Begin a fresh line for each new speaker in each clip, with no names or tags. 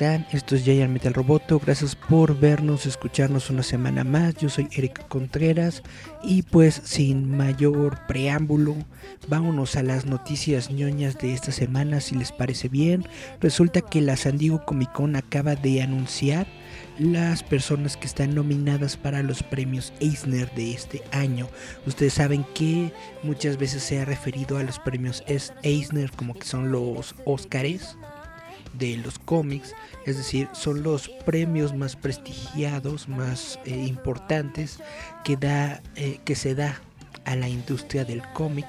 Esto es Giant Metal Roboto. Gracias por vernos, escucharnos una semana más. Yo soy Eric Contreras y pues sin mayor preámbulo, vámonos a las noticias ñoñas de esta semana si les parece bien. Resulta que la San Diego Comic Con acaba de anunciar las personas que están nominadas para los premios Eisner de este año. Ustedes saben que muchas veces se ha referido a los premios Eisner como que son los Óscares de los cómics, es decir, son los premios más prestigiados, más eh, importantes que, da, eh, que se da a la industria del cómic,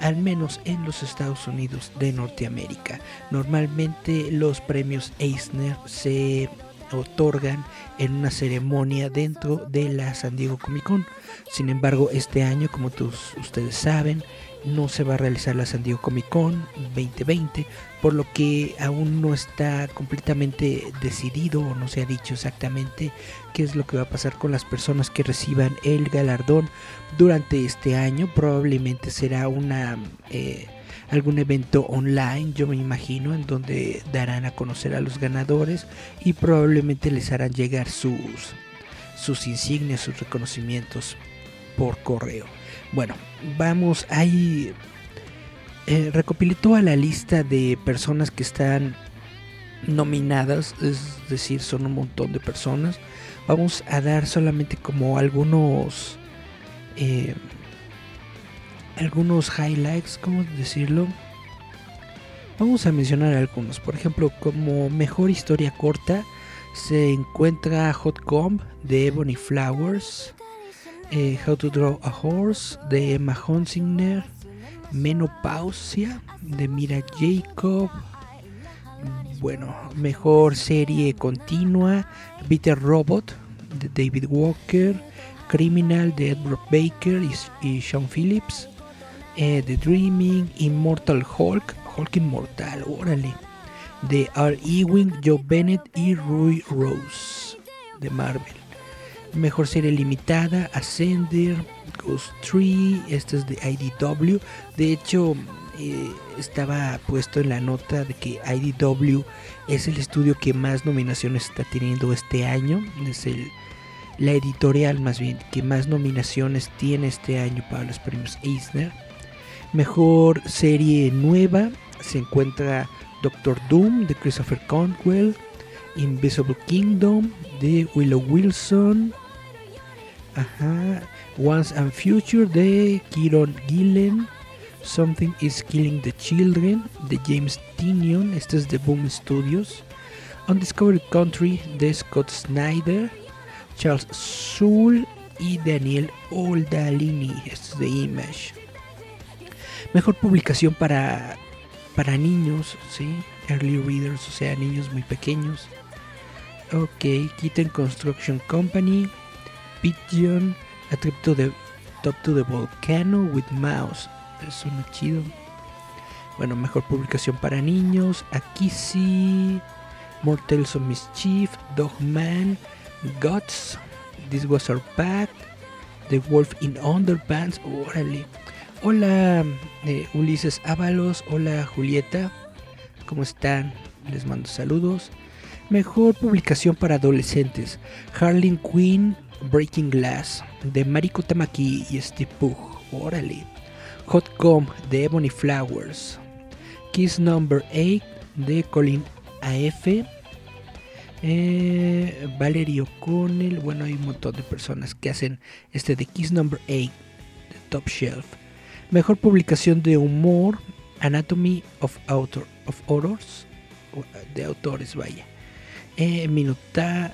al menos en los Estados Unidos de Norteamérica. Normalmente los premios Eisner se otorgan en una ceremonia dentro de la San Diego Comic Con. Sin embargo, este año, como todos ustedes saben, no se va a realizar la San Diego Comic Con 2020, por lo que aún no está completamente decidido o no se ha dicho exactamente qué es lo que va a pasar con las personas que reciban el galardón durante este año. Probablemente será una eh, algún evento online, yo me imagino, en donde darán a conocer a los ganadores y probablemente les harán llegar sus sus insignias, sus reconocimientos por correo. Bueno, vamos ahí. Eh, recopilé toda la lista de personas que están nominadas, es decir, son un montón de personas. Vamos a dar solamente como algunos. Eh, algunos highlights, ¿cómo decirlo? Vamos a mencionar algunos. Por ejemplo, como mejor historia corta se encuentra Hot Comb de Ebony Flowers. Eh, How to Draw a Horse de Emma Hunsinger, Menopausia de Mira Jacob, bueno, mejor serie continua, Bitter Robot de David Walker, Criminal de Edward Baker y, Sean Phillips, eh, The Dreaming, Immortal Hulk, Hulk Inmortal, órale, de R. Ewing, Joe Bennett y Rui Rose de Marvel. Mejor serie limitada, Ascender, Ghost Tree, este es de IDW. De hecho, eh, estaba puesto en la nota de que IDW es el estudio que más nominaciones está teniendo este año. Es el, la editorial más bien que más nominaciones tiene este año para los premios Eisner. Mejor serie nueva se encuentra Doctor Doom de Christopher Conwell, Invisible Kingdom de Willow Wilson, Once and Future de Kieron Gillen. Something is Killing the Children de James Tinion. Este es de Boom Studios. Undiscovered Country de Scott Snyder. Charles Soule y Daniel Oldalini. Este es de Image. Mejor publicación para, para niños, ¿sí? Early readers, o sea, niños muy pequeños. Ok, Kitten Construction Company. Pigeon, A Trip to the Top to the Volcano with Mouse. Eso suena chido. Bueno, mejor publicación para niños. Aquí sí. Mortals of Mischief, Dogman, Guts, This Was Our Path, The Wolf in Underpants. Órale. Hola eh, Ulises Ábalos, hola Julieta, ¿cómo están? Les mando saludos. Mejor publicación para adolescentes: Harleen Quinn, Breaking Glass de Mariko Tamaki y Steve Pugh. Órale. Hot Gum de Ebony Flowers. Kiss Number 8 de Colin AF. Eh, Valerie O'Connell. Bueno, hay un montón de personas que hacen este de Kiss Number 8 de Top Shelf. Mejor publicación de humor. Anatomy of, Author, of Authors. De autores, vaya. Eh, Minutar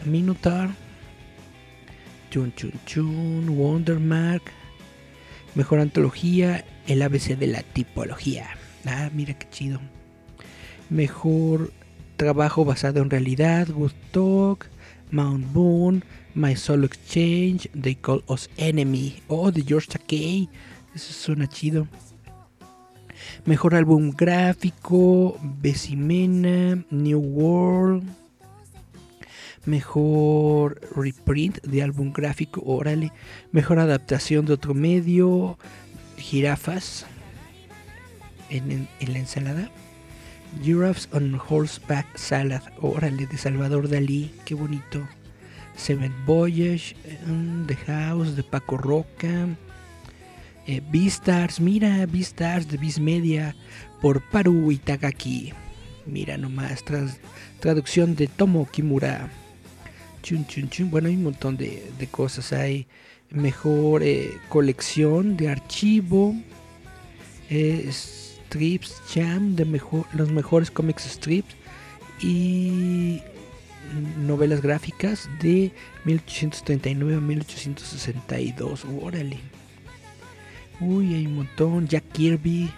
Chun Chun Chun, Wondermark. Mejor antología, el ABC de la tipología. Ah, mira qué chido. Mejor trabajo basado en realidad, Good Talk, Mount Boone, My Soul Exchange, They Call Us Enemy. Oh, de George Takei. Eso suena chido. Mejor álbum gráfico, Besimena, New World. Mejor reprint de álbum gráfico, órale. Mejor adaptación de otro medio, Jirafas en, la ensalada. Giraffes on Horseback Salad, órale, de Salvador Dalí, qué bonito. Seven Voyage, mm, The House de Paco Roca. Eh, Beastars, mira, Beastars de Beast Media por Paru Itagaki. Mira nomás, traducción de Tomo Kimura. Bueno, hay un montón de, cosas. Hay mejor eh, colección de archivo. Eh, strips, jam, de mejor, los mejores comics strips. Y novelas gráficas de 1839 a 1862. Órale. Uy, hay un montón. Jack Kirby.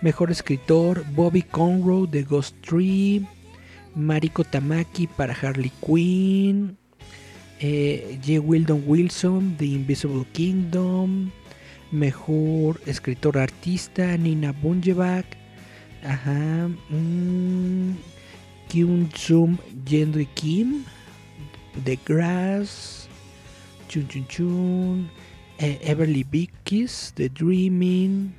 Mejor escritor. Bobby Conroe de Ghost Tree. Mariko Tamaki para Harley Quinn. Eh, J. Wildon Wilson de Invisible Kingdom. Mejor escritor artista. Nina Bunjeback. Ajá. Mm, Kyun Kim. The Grass. Chun Chun Chun. Eh, Everly Bickis, The Dreaming,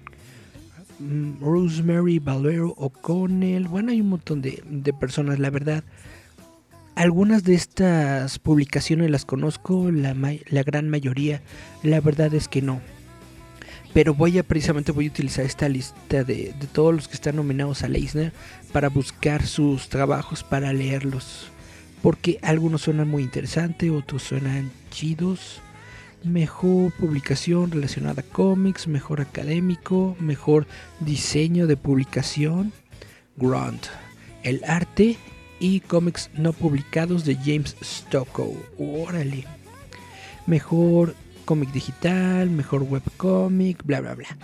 Rosemary Valero O'Connell. Bueno, hay un montón de, personas, la verdad. Algunas de estas publicaciones las conozco, la, gran mayoría, la verdad es que no. Pero voy a precisamente voy a utilizar esta lista de, de todos los que están nominados a Leisner para buscar sus trabajos, para leerlos. Porque algunos suenan muy interesantes, otros suenan chidos mejor publicación relacionada a cómics, mejor académico, mejor diseño de publicación, Grunt, el arte y cómics no publicados de James Stockow. Órale. Mejor cómic digital, mejor webcomic, bla bla bla.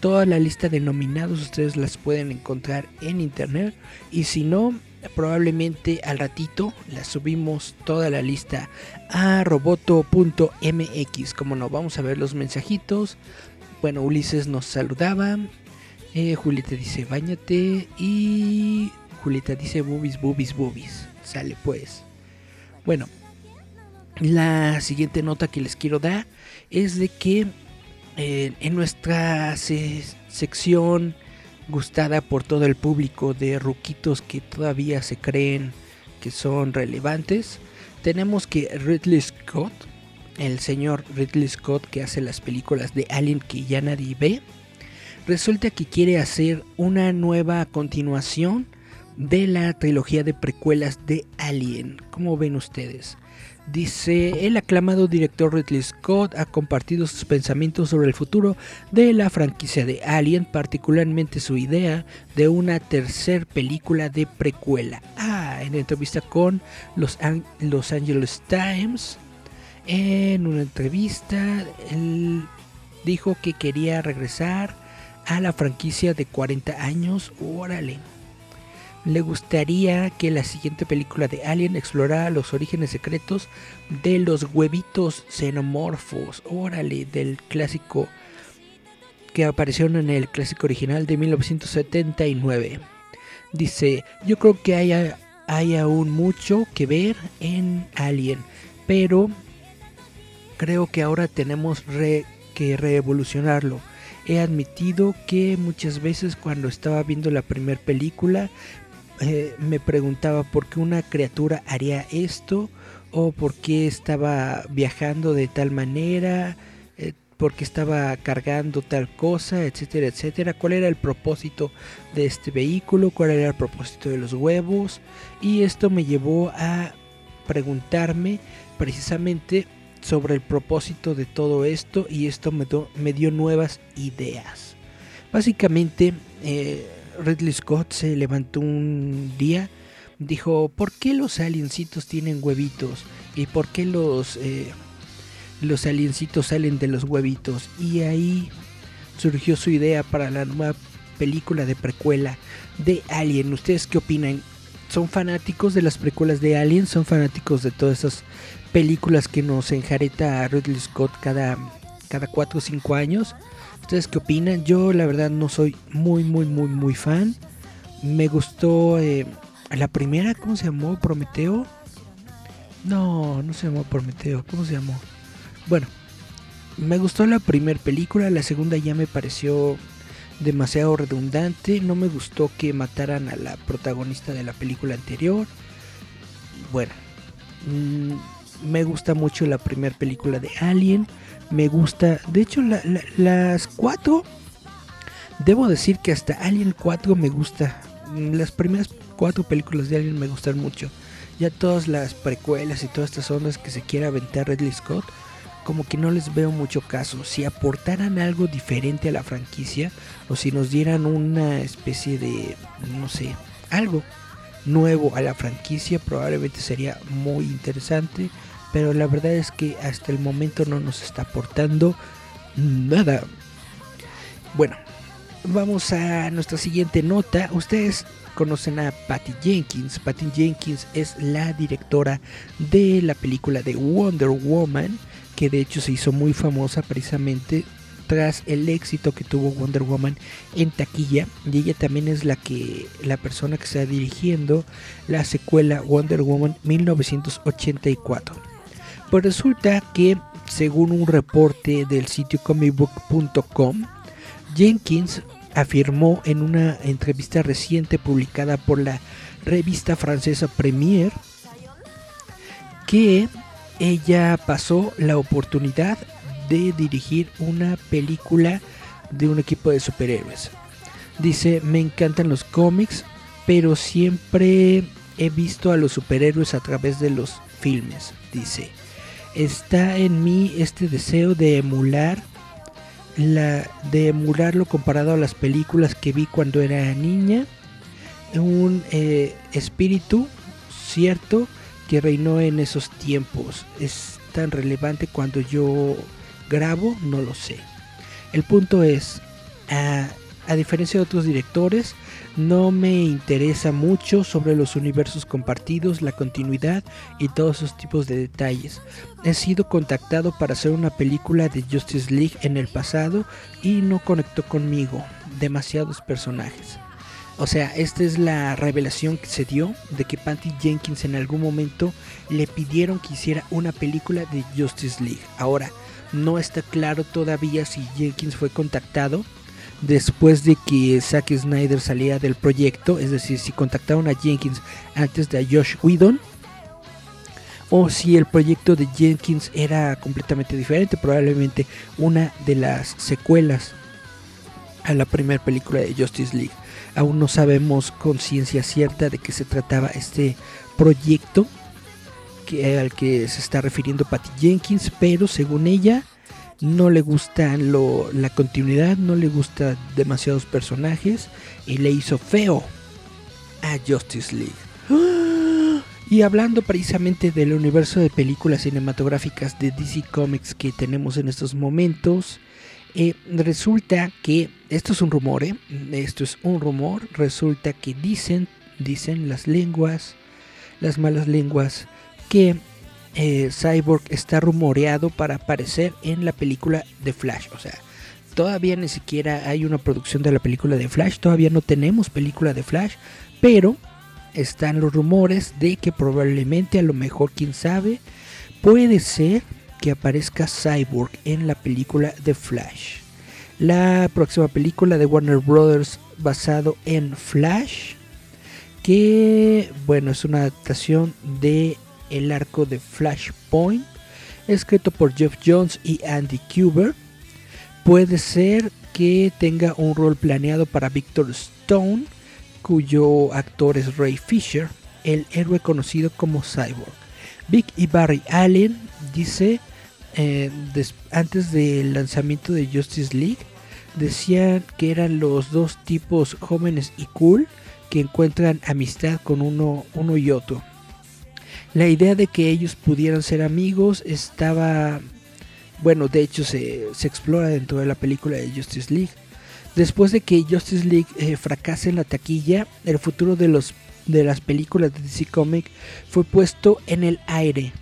Toda la lista de nominados ustedes las pueden encontrar en internet y si no, probablemente al ratito la subimos toda la lista a roboto.mx. Como no, vamos a ver los mensajitos. Bueno, Ulises nos saludaba. Eh, Julieta dice, bañate. Y Julieta dice, boobies, boobies, boobies. Sale pues. Bueno, la siguiente nota que les quiero dar es de que eh, en nuestra sección gustada por todo el público de ruquitos que todavía se creen que son relevantes, tenemos que Ridley Scott, el señor Ridley Scott que hace las películas de Alien que ya nadie ve, resulta que quiere hacer una nueva continuación de la trilogía de precuelas de Alien. ¿Cómo ven ustedes? Dice, el aclamado director Ridley Scott ha compartido sus pensamientos sobre el futuro de la franquicia de Alien, particularmente su idea de una tercer película de precuela. Ah, en entrevista con Los, Los Angeles Times, en una entrevista, él dijo que quería regresar a la franquicia de 40 años. Órale le gustaría que la siguiente película de Alien explorara los orígenes secretos de los huevitos xenomorfos. Órale, del clásico que aparecieron en el clásico original de 1979. Dice, yo creo que hay, hay aún mucho que ver en Alien, pero creo que ahora tenemos que revolucionarlo. He admitido que muchas veces cuando estaba viendo la primera película eh, me preguntaba por qué una criatura haría esto o por qué estaba viajando de tal manera, eh, por qué estaba cargando tal cosa, etcétera, etcétera. ¿Cuál era el propósito de este vehículo? ¿Cuál era el propósito de los huevos? Y esto me llevó a preguntarme precisamente sobre el propósito de todo esto y esto me, me dio nuevas ideas. Básicamente, eh, Ridley Scott se levantó un día, dijo, ¿por qué los aliencitos tienen huevitos? ¿Y por qué los, eh, los aliencitos salen de los huevitos y ahí surgió su idea para la nueva película de precuela de Alien. ¿Ustedes qué opinan? ¿Son fanáticos de las precuelas de Alien? ¿Son fanáticos de todas esas películas que nos enjareta Ridley Scott cada, cada 4 o 5 años? ¿Ustedes qué opinan? Yo la verdad no soy muy, muy, muy, muy fan. Me gustó eh, la primera, ¿cómo se llamó? Prometeo. No, no se llamó Prometeo. ¿Cómo se llamó? Bueno, me gustó la primera película. La segunda ya me pareció demasiado redundante. No me gustó que mataran a la protagonista de la película anterior. Bueno, mm, me gusta mucho la primera película de Alien. Me gusta, de hecho, las cuatro. Debo decir que hasta Alien 4 me gusta. Las primeras cuatro películas de Alien me gustan mucho. Ya todas las precuelas y todas estas ondas que se quiera aventar Ridley Scott como que no les veo mucho caso. Si aportaran algo diferente a la franquicia o si nos dieran una especie de, no sé, algo nuevo a la franquicia, probablemente sería muy interesante. Pero la verdad es que hasta el momento no nos está aportando nada. Bueno, vamos a nuestra siguiente nota. Ustedes conocen a Patty Jenkins. Patty Jenkins es la directora de la película de Wonder Woman que de hecho se hizo muy famosa precisamente tras el éxito que tuvo Wonder Woman en taquilla y ella también es la que la persona que está dirigiendo la secuela Wonder Woman 1984. Pues resulta que según un reporte del sitio comicbook.com, Jenkins afirmó en una entrevista reciente publicada por la revista francesa Premiere que ella pasó la oportunidad de dirigir una película de un equipo de superhéroes. Dice, me encantan los cómics, pero siempre he visto a los superhéroes a través de los filmes. Dice, está en mí este deseo de emular la, de emularlo comparado a las películas que vi cuando era niña. Un eh, espíritu cierto que reinó en esos tiempos. Es tan relevante cuando yo grabo, no lo sé. El punto es, a, diferencia de otros directores, no me interesa mucho sobre los universos compartidos, la continuidad y todos esos tipos de detalles. He sido contactado para hacer una película de Justice League en el pasado y no conectó conmigo. Demasiados personajes. O sea, esta es la revelación que se dio de que Patty Jenkins en algún momento le pidieron que hiciera una película de Justice League. Ahora, no está claro todavía si Jenkins fue contactado después de que Zack Snyder salía del proyecto, es decir, si contactaron a Jenkins antes de Josh Whedon o si el proyecto de Jenkins era completamente diferente, probablemente una de las secuelas a la primera película de Justice League. Aún no sabemos con ciencia cierta de qué se trataba este proyecto que, al que se está refiriendo Patty Jenkins, pero según ella no le gusta lo, la continuidad, no le gusta demasiados personajes y le hizo feo a Justice League. Y hablando precisamente del universo de películas cinematográficas de DC Comics que tenemos en estos momentos, eh, resulta que, esto es un rumor, ¿eh? esto es un rumor, resulta que dicen, dicen las lenguas, las malas lenguas, que eh, Cyborg está rumoreado para aparecer en la película de Flash. O sea, todavía ni siquiera hay una producción de la película de Flash, todavía no tenemos película de Flash, pero están los rumores de que probablemente, a lo mejor, quién sabe, puede ser que aparezca Cyborg en la película The Flash. La próxima película de Warner Brothers basado en Flash, que bueno, es una adaptación de El arco de Flashpoint, escrito por Jeff Jones y Andy Kuber. Puede ser que tenga un rol planeado para Victor Stone, cuyo actor es Ray Fisher, el héroe conocido como Cyborg. Vic y Barry Allen dice eh, antes del lanzamiento de Justice League decían que eran los dos tipos jóvenes y cool que encuentran amistad con uno, uno y otro. La idea de que ellos pudieran ser amigos estaba bueno, de hecho se, se explora dentro de la película de Justice League. Después de que Justice League eh, fracase en la taquilla, el futuro de, los, de las películas de DC Comics fue puesto en el aire.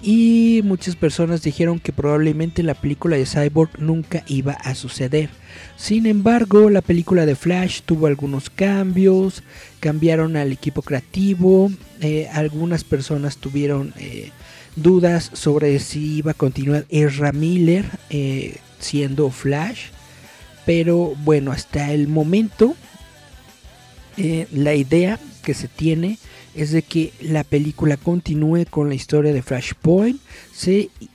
Y muchas personas dijeron que probablemente la película de Cyborg nunca iba a suceder. Sin embargo, la película de Flash tuvo algunos cambios, cambiaron al equipo creativo, eh, algunas personas tuvieron eh, dudas sobre si iba a continuar Ezra Miller siendo Flash. Pero bueno, hasta el momento eh, la idea que se tiene es de que la película continúe con la historia de Flashpoint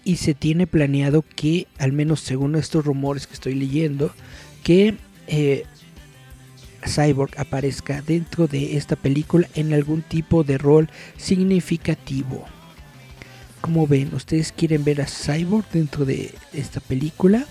y se tiene planeado que, al menos según estos rumores que estoy leyendo, que eh, Cyborg aparezca dentro de esta película en algún tipo de rol significativo. Como ven, ¿ustedes quieren ver a Cyborg dentro de esta película?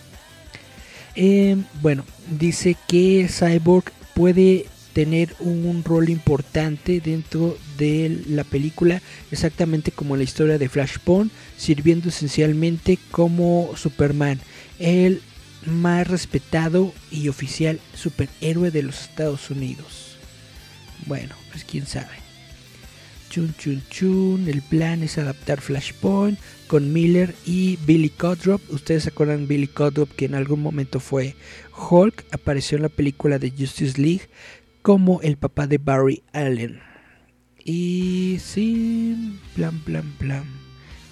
Eh, bueno, dice que Cyborg puede tener un rol importante dentro de la película, exactamente como la historia de Flashpoint, sirviendo esencialmente como Superman, el más respetado y oficial superhéroe de los Estados Unidos. Bueno, pues quién sabe. Chun chun chun, el plan es adaptar Flashpoint con Miller y Billy Cudrop. Ustedes se acuerdan Billy Cudrop que en algún momento fue Hulk, apareció en la película de Justice League como el papá de Barry Allen. Y sí, plan, plan, plan.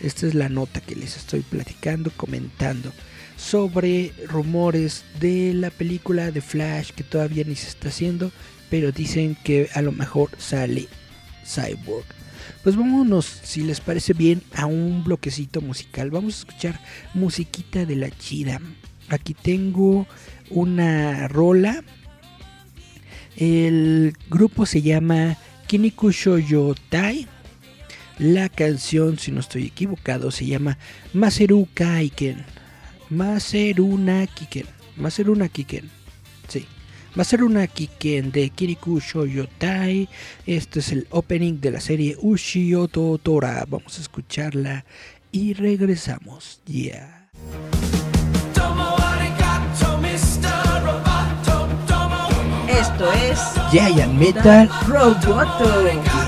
Esta es la nota que les estoy platicando, comentando sobre rumores de la película de Flash que todavía ni se está haciendo, pero dicen que a lo mejor sale Cyborg. Pues vámonos, si les parece bien, a un bloquecito musical. Vamos a escuchar musiquita de la chida. Aquí tengo una rola. El grupo se llama Kinikusho Tai. La canción, si no estoy equivocado, se llama Maseru Kaiken. Maseruna Kiken. Maseruna Kiken. Sí. Va a ser una Kiken de Kiriku Shoyotai. Este es el opening de la serie Ushioto Tora. Vamos a escucharla y regresamos. Ya.
Esto es
Giant Metal.
Roboto.
の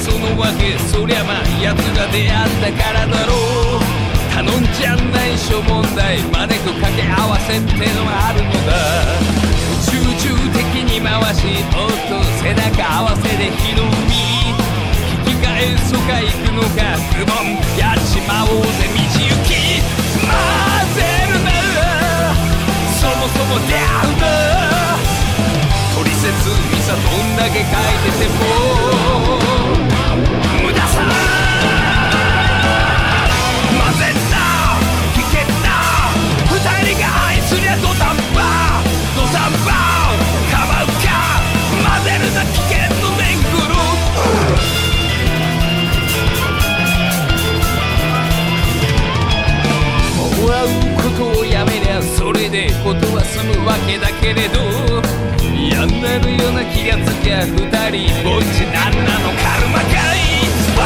その訳そりゃまあ奴が出会ったからだろう頼んじゃない諸問題までと掛け合わせってのがあるのだ。集中的に回し音背中合わせで火の海。引き返すか行くのかズボンやっちまおうぜ道行き。混ぜるなそもそも出会うな取説にさどんだけ書いてても無駄さ混ぜた危険な二人が愛すりゃ土壇場土壇場かばうか混ぜるな危険の年頃もらうことをれでことは済むわけだけれどやんなるような気がつきゃ二人ぼっちなんなのカルマかい。ワ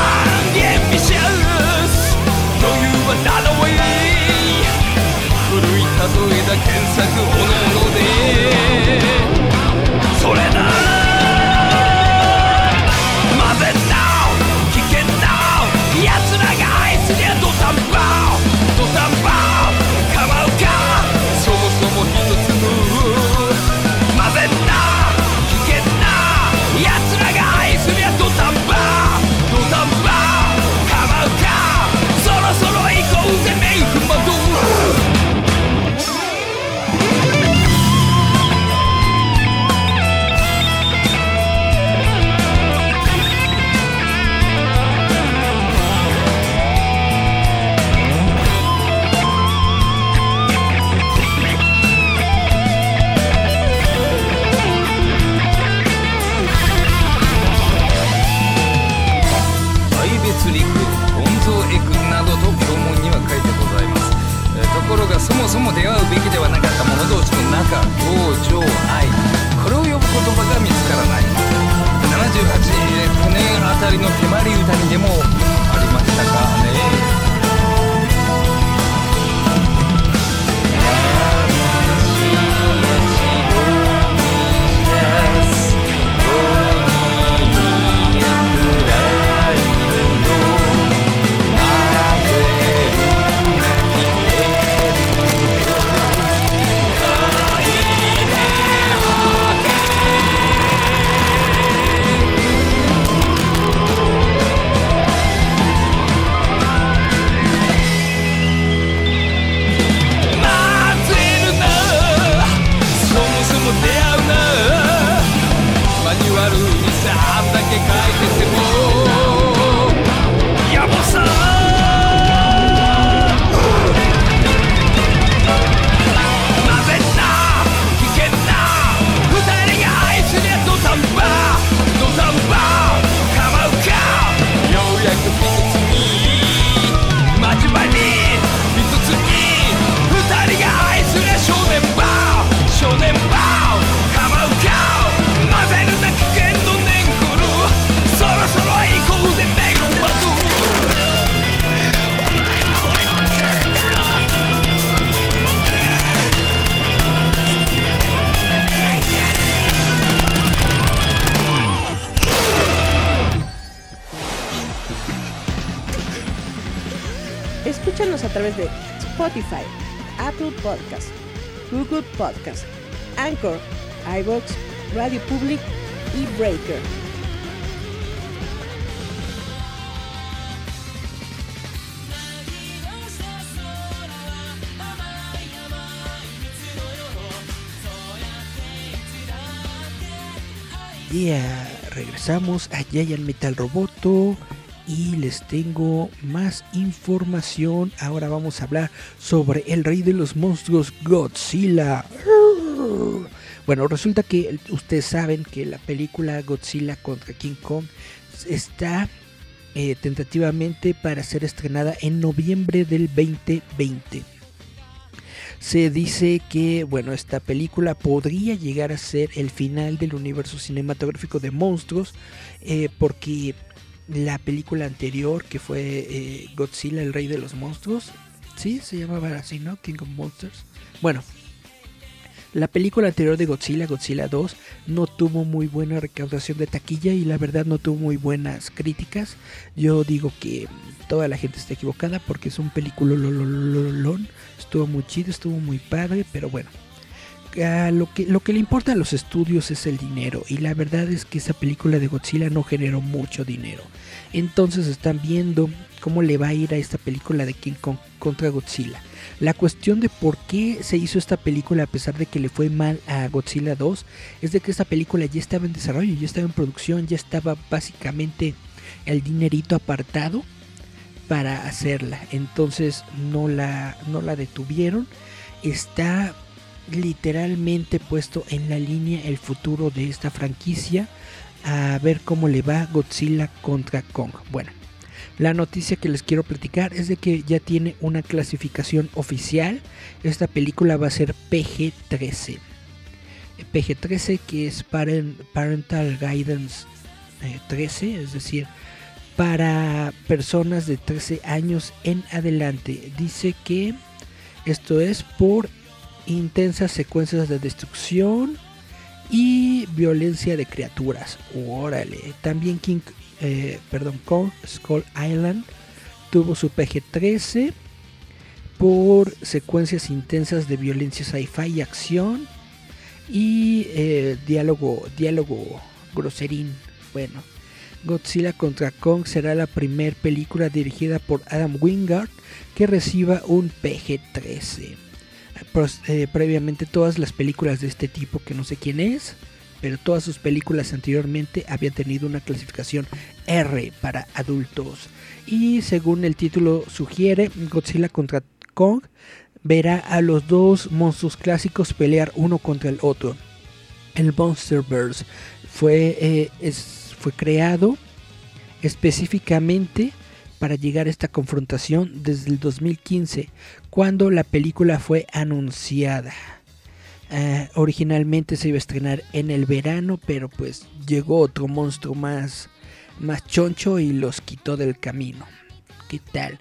ンゲンビシャス。余裕はダノウェイ古い例えだ。検索おのおので。それだ。混
Podcast, Anchor, iBox, Radio Public y Breaker.
Yeah, regresamos a Giant Metal Roboto y les tengo más información. Ahora vamos a hablar sobre el rey de los monstruos Godzilla. Bueno, resulta que ustedes saben que la película Godzilla contra King Kong está eh, tentativamente para ser estrenada en noviembre del 2020. Se dice que, bueno, esta película podría llegar a ser el final del universo cinematográfico de monstruos, eh, porque la película anterior que fue eh, Godzilla, el rey de los monstruos. Sí, se llamaba así, ¿no? King of Monsters. Bueno, la película anterior de Godzilla, Godzilla 2, no tuvo muy buena recaudación de taquilla y la verdad no tuvo muy buenas críticas. Yo digo que toda la gente está equivocada porque es un película lolololón. Estuvo muy chido, estuvo muy padre, pero bueno lo, que, lo que le importa a los estudios es el dinero y la verdad es que esa película de Godzilla no generó mucho dinero. Entonces están viendo cómo le va a ir a esta película de King contra Godzilla. La cuestión de por qué se hizo esta película a pesar de que le fue mal a Godzilla 2 es de que esta película ya estaba en desarrollo, ya estaba en producción, ya estaba básicamente el dinerito apartado para hacerla. Entonces no la, no la detuvieron. Está literalmente puesto en la línea el futuro de esta franquicia a ver cómo le va Godzilla contra Kong. Bueno, la noticia que les quiero platicar es de que ya tiene una clasificación oficial. Esta película va a ser PG-13. PG-13 que es Parental Guidance 13, eh, es decir, para personas de 13 años en adelante. Dice que esto es por intensas secuencias de destrucción y violencia de criaturas. Órale. También King, eh, perdón, Kong Skull Island tuvo su PG-13 por secuencias intensas de violencia sci-fi y acción y eh, diálogo, diálogo groserín. Bueno, Godzilla contra Kong será la primera película dirigida por Adam Wingard que reciba un PG-13. Eh, previamente todas las películas de este tipo, que no sé quién es, pero todas sus películas anteriormente habían tenido una clasificación R para adultos. Y según el título sugiere, Godzilla contra Kong verá a los dos monstruos clásicos pelear uno contra el otro. El Monsterverse fue, eh, fue creado específicamente para llegar a esta confrontación desde el 2015, cuando la película fue anunciada. Eh, originalmente se iba a estrenar en el verano, pero pues llegó otro monstruo más, más choncho y los quitó del camino. ¿Qué tal?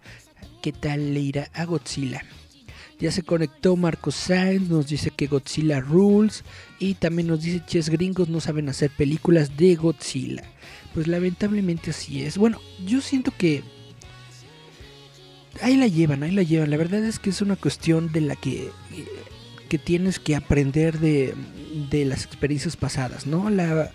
¿Qué tal le irá a Godzilla? Ya se conectó Marcos Sainz, nos dice que Godzilla rules y también nos dice Ches Gringos no saben hacer películas de Godzilla. Pues lamentablemente así es. Bueno, yo siento que ahí la llevan, ahí la llevan. La verdad es que es una cuestión de la que, que tienes que aprender de, de las experiencias pasadas, ¿no? La,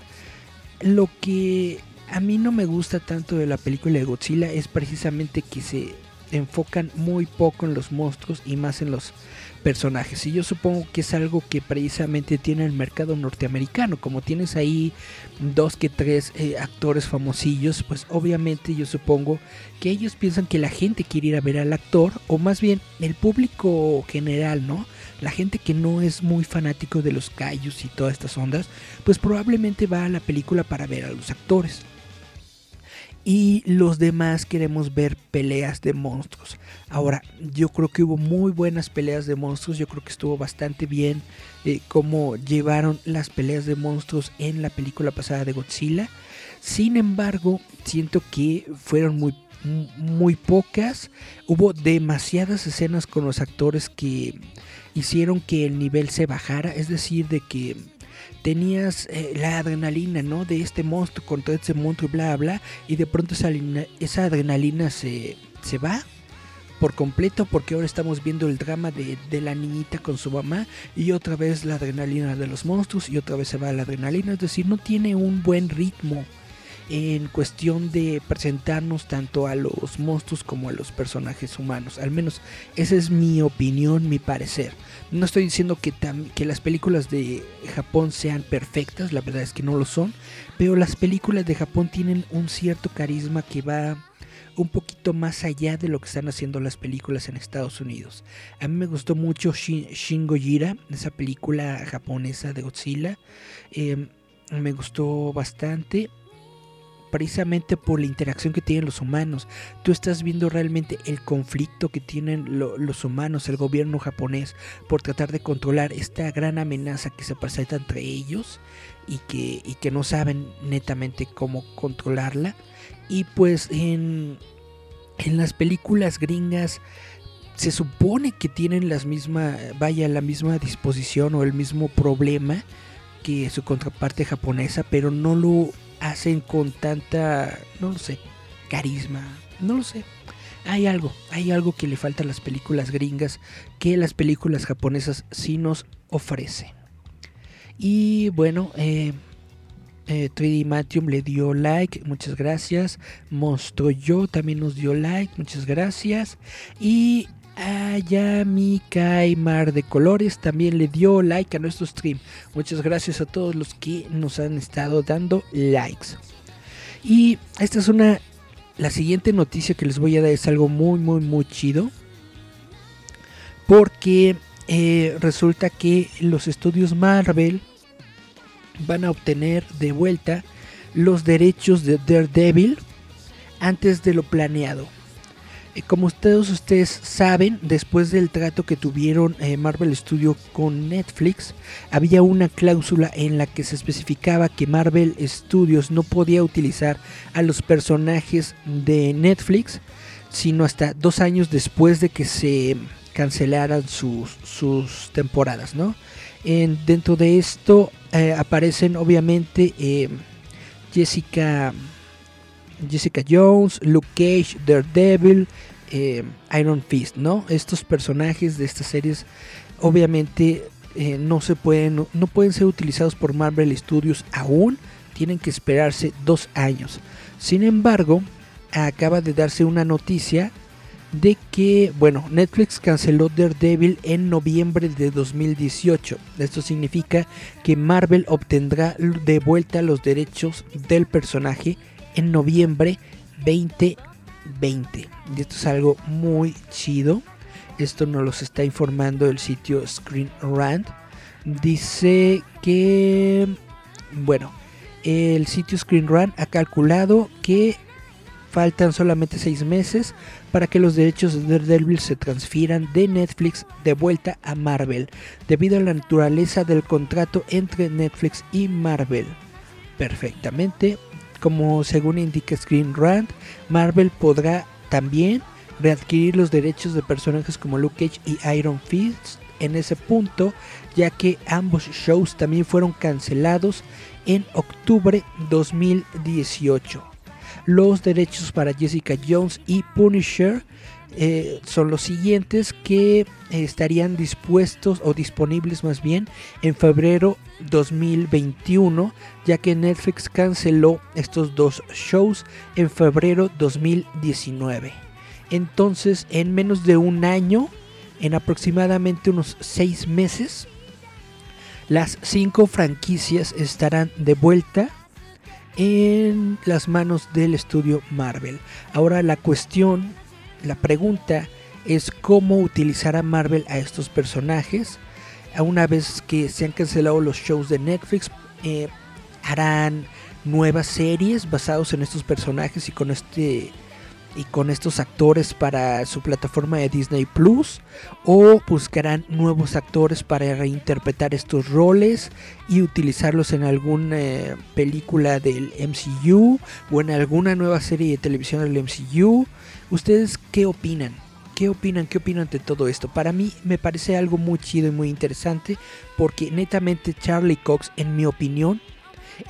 lo que a mí no me gusta tanto de la película de Godzilla es precisamente que se enfocan muy poco en los monstruos y más en los personajes. Y yo supongo que es algo que precisamente tiene el mercado norteamericano. Como tienes ahí dos que tres eh, actores famosillos, pues obviamente yo supongo que ellos piensan que la gente quiere ir a ver al actor, o más bien el público general, ¿no? La gente que no es muy fanático de los callos y todas estas ondas, pues probablemente va a la película para ver a los actores y los demás queremos ver peleas de monstruos. Ahora, yo creo que hubo muy buenas peleas de monstruos, yo creo que estuvo bastante bien eh, cómo llevaron las peleas de monstruos en la película pasada de Godzilla. Sin embargo, siento que fueron muy muy pocas, hubo demasiadas escenas con los actores que hicieron que el nivel se bajara, es decir, de que tenías eh, la adrenalina, ¿no? De este monstruo contra este monstruo, bla, bla, y de pronto esa, esa adrenalina se, se va por completo porque ahora estamos viendo el drama de, de, la niñita con su mamá y otra vez la adrenalina de los monstruos y otra vez se va la adrenalina, es decir, no tiene un buen ritmo en cuestión de presentarnos tanto a los monstruos como a los personajes humanos. Al menos esa es mi opinión, mi parecer. No estoy diciendo que, que las películas de Japón sean perfectas, la verdad es que no lo son, pero las películas de Japón tienen un cierto carisma que va un poquito más allá de lo que están haciendo las películas en Estados Unidos. A mí me gustó mucho Shin, Gojira, esa película japonesa de Godzilla. Em, me gustó bastante precisamente por la interacción que tienen los humanos. Tú estás viendo realmente el conflicto que tienen los humanos, el gobierno japonés, por tratar de controlar esta gran amenaza que se presenta entre ellos y que, y que no saben netamente cómo controlarla. Y pues en, en las películas gringas se supone que tienen las misma, vaya, la misma disposición o el mismo problema que su contraparte japonesa, pero no lo hacen con tanta, no lo sé, carisma, no lo sé. Hay algo, hay algo que le falta a las películas gringas que las películas japonesas sí nos ofrecen. Y bueno, eh, 3D eh, Matium le dio like, muchas gracias. Monstruo Yo también nos dio like, muchas gracias. Y Ayami Mar de Colores también le dio like a nuestro stream. Muchas gracias a todos los que nos han estado dando likes. Y esta es una. La siguiente noticia que les voy a dar es algo muy, muy, muy chido. Porque eh, resulta que los estudios Marvel van a obtener de vuelta los derechos de Daredevil antes de lo planeado. Eh, como todos ustedes saben, después del trato que tuvieron eh, Marvel Studios con Netflix, había una cláusula en la que se especificaba que Marvel Studios no podía utilizar a los personajes de Netflix, sino hasta dos años después de que se cancelaran sus, temporadas, ¿no? Dentro de esto eh, aparecen obviamente Jessica Jessica Jones, Luke Cage, Daredevil, eh, Iron Fist, ¿no? Estos personajes de estas series obviamente eh, no se pueden, no pueden ser utilizados por Marvel Studios aún, tienen que esperarse dos años. Sin embargo, acaba de darse una noticia de que, bueno, Netflix canceló Daredevil en noviembre de 2018. Esto significa que Marvel obtendrá de vuelta los derechos del personaje en noviembre 2020. Y esto es algo muy chido. Esto nos lo está informando el sitio Screen Rant. Dice que, bueno, el sitio Screen Rant ha calculado que faltan solamente seis meses para que los derechos de Daredevil se transfieran de Netflix de vuelta a Marvel, debido a la naturaleza del contrato entre Netflix y Marvel. Perfectamente, como según indica Screen Rant, Marvel podrá también readquirir los derechos de personajes como Luke Cage y Iron Fist en ese punto, ya que ambos shows también fueron cancelados en octubre 2018. Los derechos para Jessica Jones y Punisher eh, son los siguientes que estarían dispuestos o disponibles más bien en febrero 2021 ya que Netflix canceló estos dos shows en febrero 2019 entonces en menos de un año en aproximadamente unos seis meses las cinco franquicias estarán de vuelta en las manos del estudio Marvel ahora la cuestión la pregunta es cómo utilizar a Marvel a estos personajes. Una vez que se han cancelado los shows de Netflix, eh, harán nuevas series basados en estos personajes y con este y con estos actores para su plataforma de Disney Plus o buscarán nuevos actores para reinterpretar estos roles y utilizarlos en alguna eh, película del MCU o en alguna nueva serie de televisión del MCU ¿Ustedes qué opinan? ¿Qué opinan? ¿Qué opinan de todo esto? Para mí me parece algo muy chido y muy interesante porque netamente Charlie Cox, en mi opinión,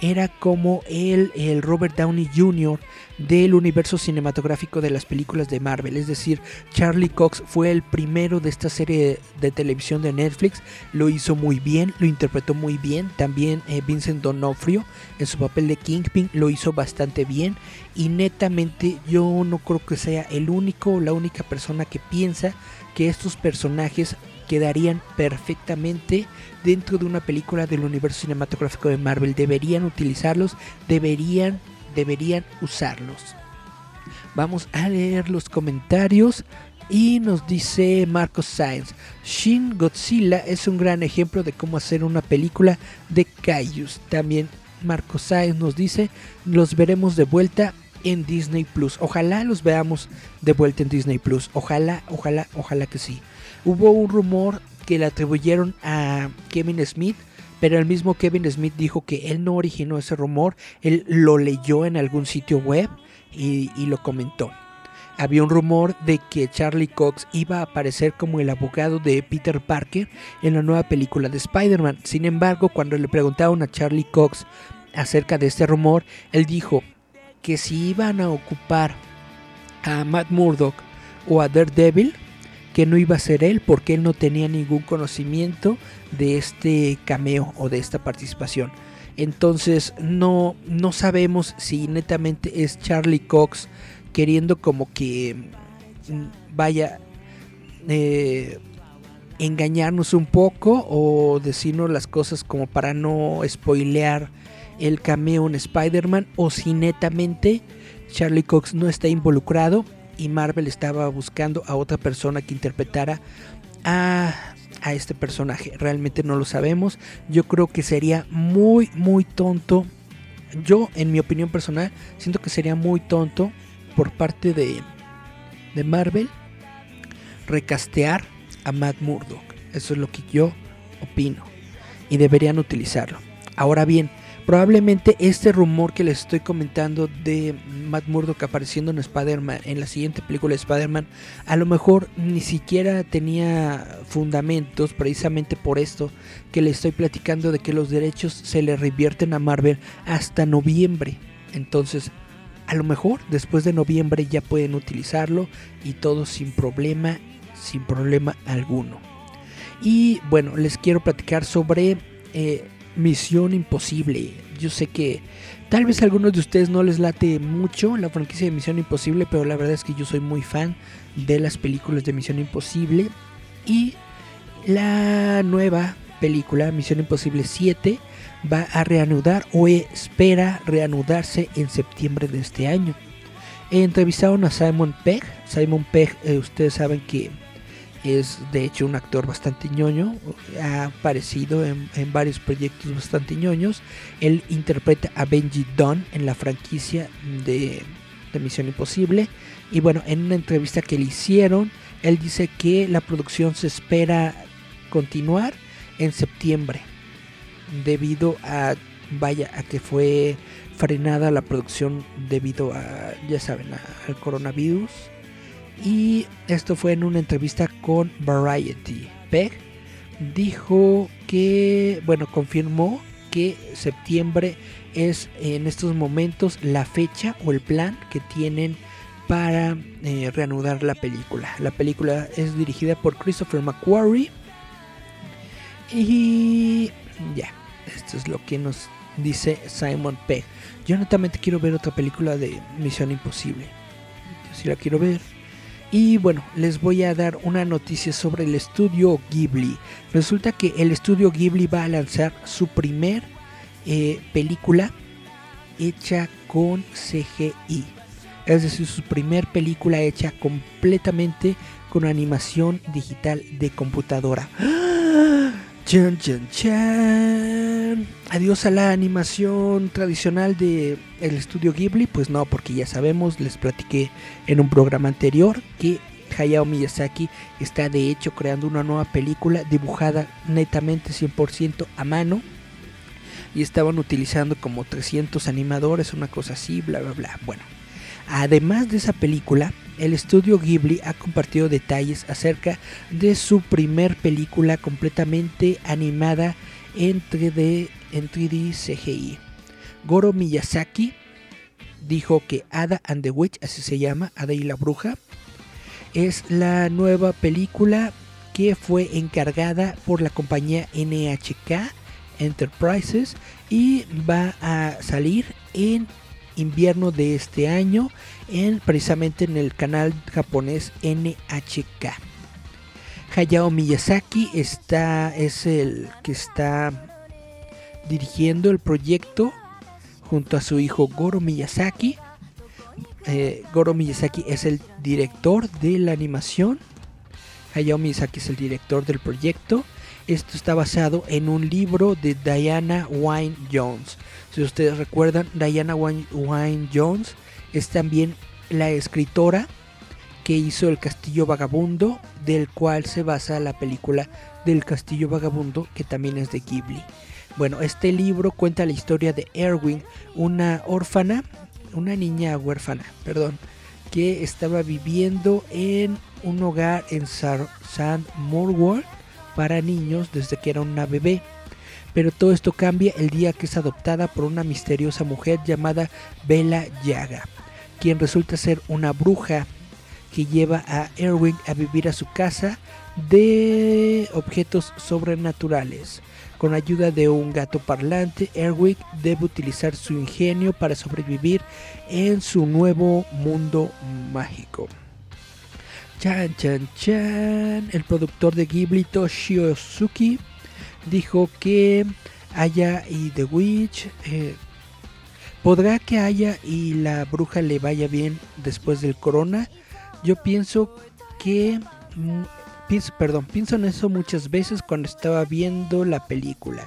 era como el, el Robert Downey Jr. del universo cinematográfico de las películas de Marvel. Es decir, Charlie Cox fue el primero de esta serie de televisión de Netflix. Lo hizo muy bien, lo interpretó muy bien. También eh, Vincent D'Onofrio en su papel de Kingpin lo hizo bastante bien. Y netamente yo no creo que sea el único o la única persona que piensa que estos personajes quedarían perfectamente dentro de una película del universo cinematográfico de Marvel. Deberían utilizarlos, deberían, deberían usarlos. Vamos a leer los comentarios. Y nos dice Marcos Sainz, Shin Godzilla es un gran ejemplo de cómo hacer una película de Kaijus. También Marcos Sainz nos dice, los veremos de vuelta en Disney Plus. Ojalá los veamos de vuelta en Disney Plus. Ojalá, ojalá, ojalá que sí. Hubo un rumor que le atribuyeron a Kevin Smith, pero el mismo Kevin Smith dijo que él no originó ese rumor, él lo leyó en algún sitio web y, lo comentó. Había un rumor de que Charlie Cox iba a aparecer como el abogado de Peter Parker en la nueva película de Spider-Man. Sin embargo, cuando le preguntaron a Charlie Cox acerca de este rumor, él dijo que si iban a ocupar a Matt Murdock o a Daredevil, que no iba a ser él porque él no tenía ningún conocimiento de este cameo o de esta participación. Entonces no, no sabemos si netamente es Charlie Cox queriendo como que mm, vaya eh, engañarnos un poco o decirnos las cosas como para no spoilear el cameo en Spider-Man o si netamente Charlie Cox no está involucrado y Marvel estaba buscando a otra persona que interpretara a, a este personaje. Realmente no lo sabemos. Yo creo que sería muy, muy tonto. Yo, en mi opinión personal, siento que sería muy tonto por parte de, de Marvel recastear a Matt Murdock. Eso es lo que yo opino. Y deberían utilizarlo. Ahora bien, Probablemente este rumor que les estoy comentando de Matt Murdock apareciendo en Spider-Man, en la siguiente película de Spider-Man, a lo mejor ni siquiera tenía fundamentos precisamente por esto que le estoy platicando de que los derechos se le revierten a Marvel hasta noviembre. Entonces, a lo mejor después de noviembre ya pueden utilizarlo y todo sin problema, sin problema alguno. Y bueno, les quiero platicar sobre... Eh, Misión Imposible. Yo sé que tal vez a algunos de ustedes no les late mucho la franquicia de Misión Imposible, pero la verdad es que yo soy muy fan de las películas de Misión Imposible. Y la nueva película, Misión Imposible 7, va a reanudar o espera reanudarse en septiembre de este año. Entrevistaron a Simon Pegg. Simon Pegg, eh, ustedes saben que es de hecho un actor bastante ñoño, ha aparecido en, varios proyectos bastante ñoños. Él interpreta a Benji Dunn en la franquicia de de Misión Imposible. Y bueno, en una entrevista que le hicieron, él dice que la producción se espera continuar en septiembre. Debido a, vaya, a que fue frenada la producción debido a, ya saben, al coronavirus. Y esto fue en una entrevista con Variety. Peg dijo que, bueno, confirmó que septiembre es en estos momentos la fecha o el plan que tienen para eh, reanudar la película. La película es dirigida por Christopher McQuarrie. Y ya, esto es lo que nos dice Simon Pegg. Yo netamente quiero ver otra película de Misión Imposible. Si la quiero ver. Y bueno, les voy a dar una noticia sobre el estudio Ghibli. Resulta que el estudio Ghibli va a lanzar su primer eh, película hecha con CGI. Es decir, su primer película hecha completamente con animación digital de computadora. Chan, chan, chan. Adiós a la animación tradicional de el estudio Ghibli. Pues no, porque ya sabemos, les platiqué en un programa anterior que Hayao Miyazaki está de hecho creando una nueva película dibujada netamente 100% a mano. Y estaban utilizando como 300 animadores, una cosa así, bla, bla, bla. Bueno, además de esa película, el estudio Ghibli ha compartido detalles acerca de su primer película completamente animada en 3D, en 3D CGI. Goro Miyazaki dijo que Ada and the Witch, así se llama, Ada y la Bruja, es la nueva película que fue encargada por la compañía NHK Enterprises y va a salir en invierno de este año en precisamente en el canal japonés NHK. Hayao Miyazaki está es el que está dirigiendo el proyecto junto a su hijo Goro Miyazaki. Eh, Goro Miyazaki es el director de la animación. Hayao Miyazaki es el director del proyecto. Esto está basado en un libro de Diana Wynne Jones. Si ustedes recuerdan, Diana Wynne Jones es también la escritora que hizo El Castillo Vagabundo, del cual se basa la película del Castillo Vagabundo, que también es de Ghibli. Bueno, este libro cuenta la historia de Erwin, una órfana, una niña huérfana, perdón, que estaba viviendo en un hogar en San Morworld para niños desde que era una bebé. Pero todo esto cambia el día que es adoptada por una misteriosa mujer llamada Bella Yaga, quien resulta ser una bruja que lleva a Erwin a vivir a su casa de objetos sobrenaturales. Con ayuda de un gato parlante, Erwin debe utilizar su ingenio para sobrevivir en su nuevo mundo mágico. Chan, chan, chan. El productor de Ghibli, Toshio Suki, dijo que Aya y The Witch. Eh, ¿Podrá que Aya y la bruja le vaya bien después del corona? Yo pienso que. Mm, pienso, perdón, pienso en eso muchas veces cuando estaba viendo la película.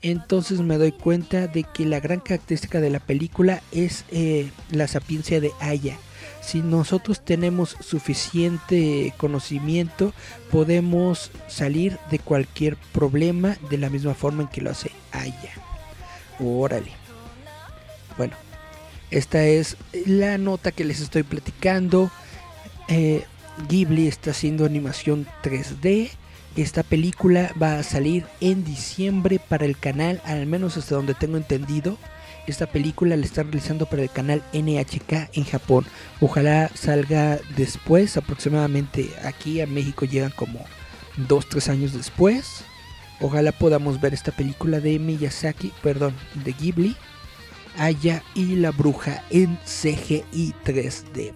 Entonces me doy cuenta de que la gran característica de la película es eh, la sapiencia de Aya si nosotros tenemos suficiente conocimiento, podemos salir de cualquier problema de la misma forma en que lo hace Aya. Órale. Bueno, esta es la nota que les estoy platicando. Eh, Ghibli está haciendo animación 3D. Esta película va a salir en diciembre para el canal, al menos hasta donde tengo entendido. Esta película la están realizando para el canal NHK en Japón. Ojalá salga después, aproximadamente aquí a México llegan como 2-3 años después. Ojalá podamos ver esta película de Miyazaki, perdón, de Ghibli, Aya y la bruja en CGI 3D.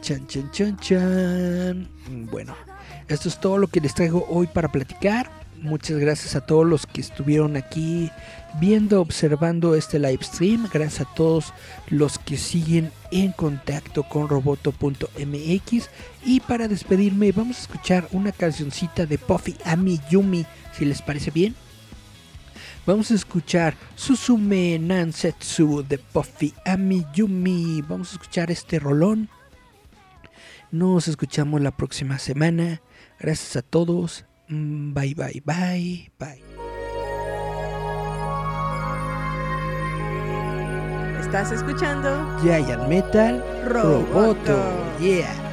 Chan, chan, chan, chan. Bueno, esto es todo lo que les traigo hoy para platicar. Muchas gracias a todos los que estuvieron aquí viendo, observando este live stream. Gracias a todos los que siguen en contacto con roboto.mx. Y para despedirme, vamos a escuchar una cancioncita de Puffy Ami Yumi, si les parece bien. Vamos a escuchar Susume Nansetsu de Puffy Amiyumi. Vamos a escuchar este rolón. Nos escuchamos la próxima semana. Gracias a todos. Mm, Bye, bye, bye, bye.
Estás escuchando
Giant Metal
Roboto.
Roboto. Yeah.